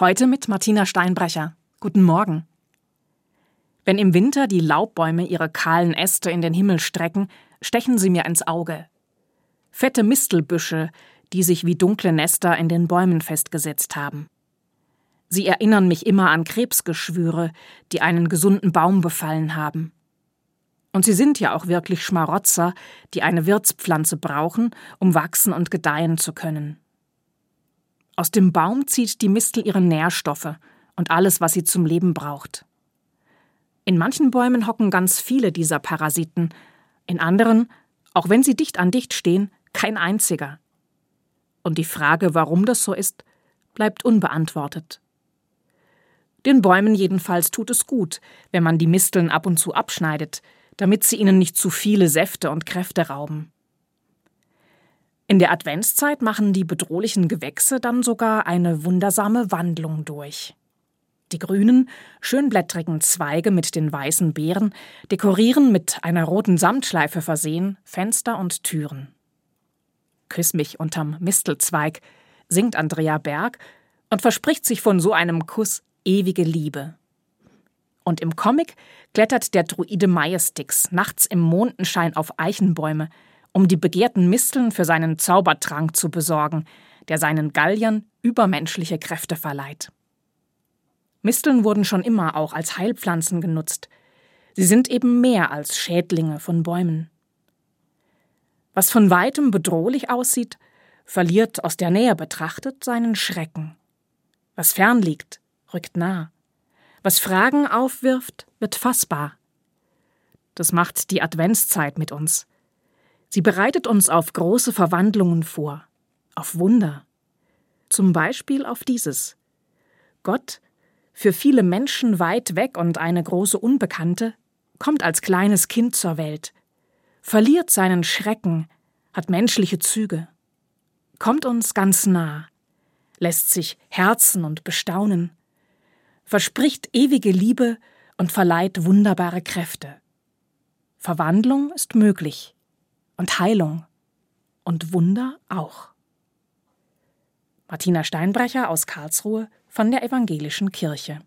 Heute mit Martina Steinbrecher. Guten Morgen. Wenn im Winter die Laubbäume ihre kahlen Äste in den Himmel strecken, stechen sie mir ins Auge. Fette Mistelbüsche, die sich wie dunkle Nester in den Bäumen festgesetzt haben. Sie erinnern mich immer an Krebsgeschwüre, die einen gesunden Baum befallen haben. Und sie sind ja auch wirklich Schmarotzer, die eine Wirtspflanze brauchen, um wachsen und gedeihen zu können. Aus dem Baum zieht die Mistel ihre Nährstoffe und alles, was sie zum Leben braucht. In manchen Bäumen hocken ganz viele dieser Parasiten, in anderen, auch wenn sie dicht an dicht stehen, kein einziger. Und die Frage, warum das so ist, bleibt unbeantwortet. Den Bäumen jedenfalls tut es gut, wenn man die Misteln ab und zu abschneidet, damit sie ihnen nicht zu viele Säfte und Kräfte rauben. In der Adventszeit machen die bedrohlichen Gewächse dann sogar eine wundersame Wandlung durch. Die grünen, schönblättrigen Zweige mit den weißen Beeren dekorieren mit einer roten Samtschleife versehen Fenster und Türen. Küss mich unterm Mistelzweig, singt Andrea Berg und verspricht sich von so einem Kuss ewige Liebe. Und im Comic klettert der Druide Majestix nachts im Mondenschein auf Eichenbäume, um die begehrten Misteln für seinen Zaubertrank zu besorgen, der seinen Galliern übermenschliche Kräfte verleiht. Misteln wurden schon immer auch als Heilpflanzen genutzt. Sie sind eben mehr als Schädlinge von Bäumen. Was von weitem bedrohlich aussieht, verliert aus der Nähe betrachtet seinen Schrecken. Was fern liegt, rückt nah. Was Fragen aufwirft, wird fassbar. Das macht die Adventszeit mit uns. Sie bereitet uns auf große Verwandlungen vor, auf Wunder. Zum Beispiel auf dieses. Gott, für viele Menschen weit weg und eine große Unbekannte, kommt als kleines Kind zur Welt, verliert seinen Schrecken, hat menschliche Züge, kommt uns ganz nah, lässt sich herzen und bestaunen, verspricht ewige Liebe und verleiht wunderbare Kräfte. Verwandlung ist möglich und Heilung und Wunder auch. Martina Steinbrecher aus Karlsruhe von der Evangelischen Kirche.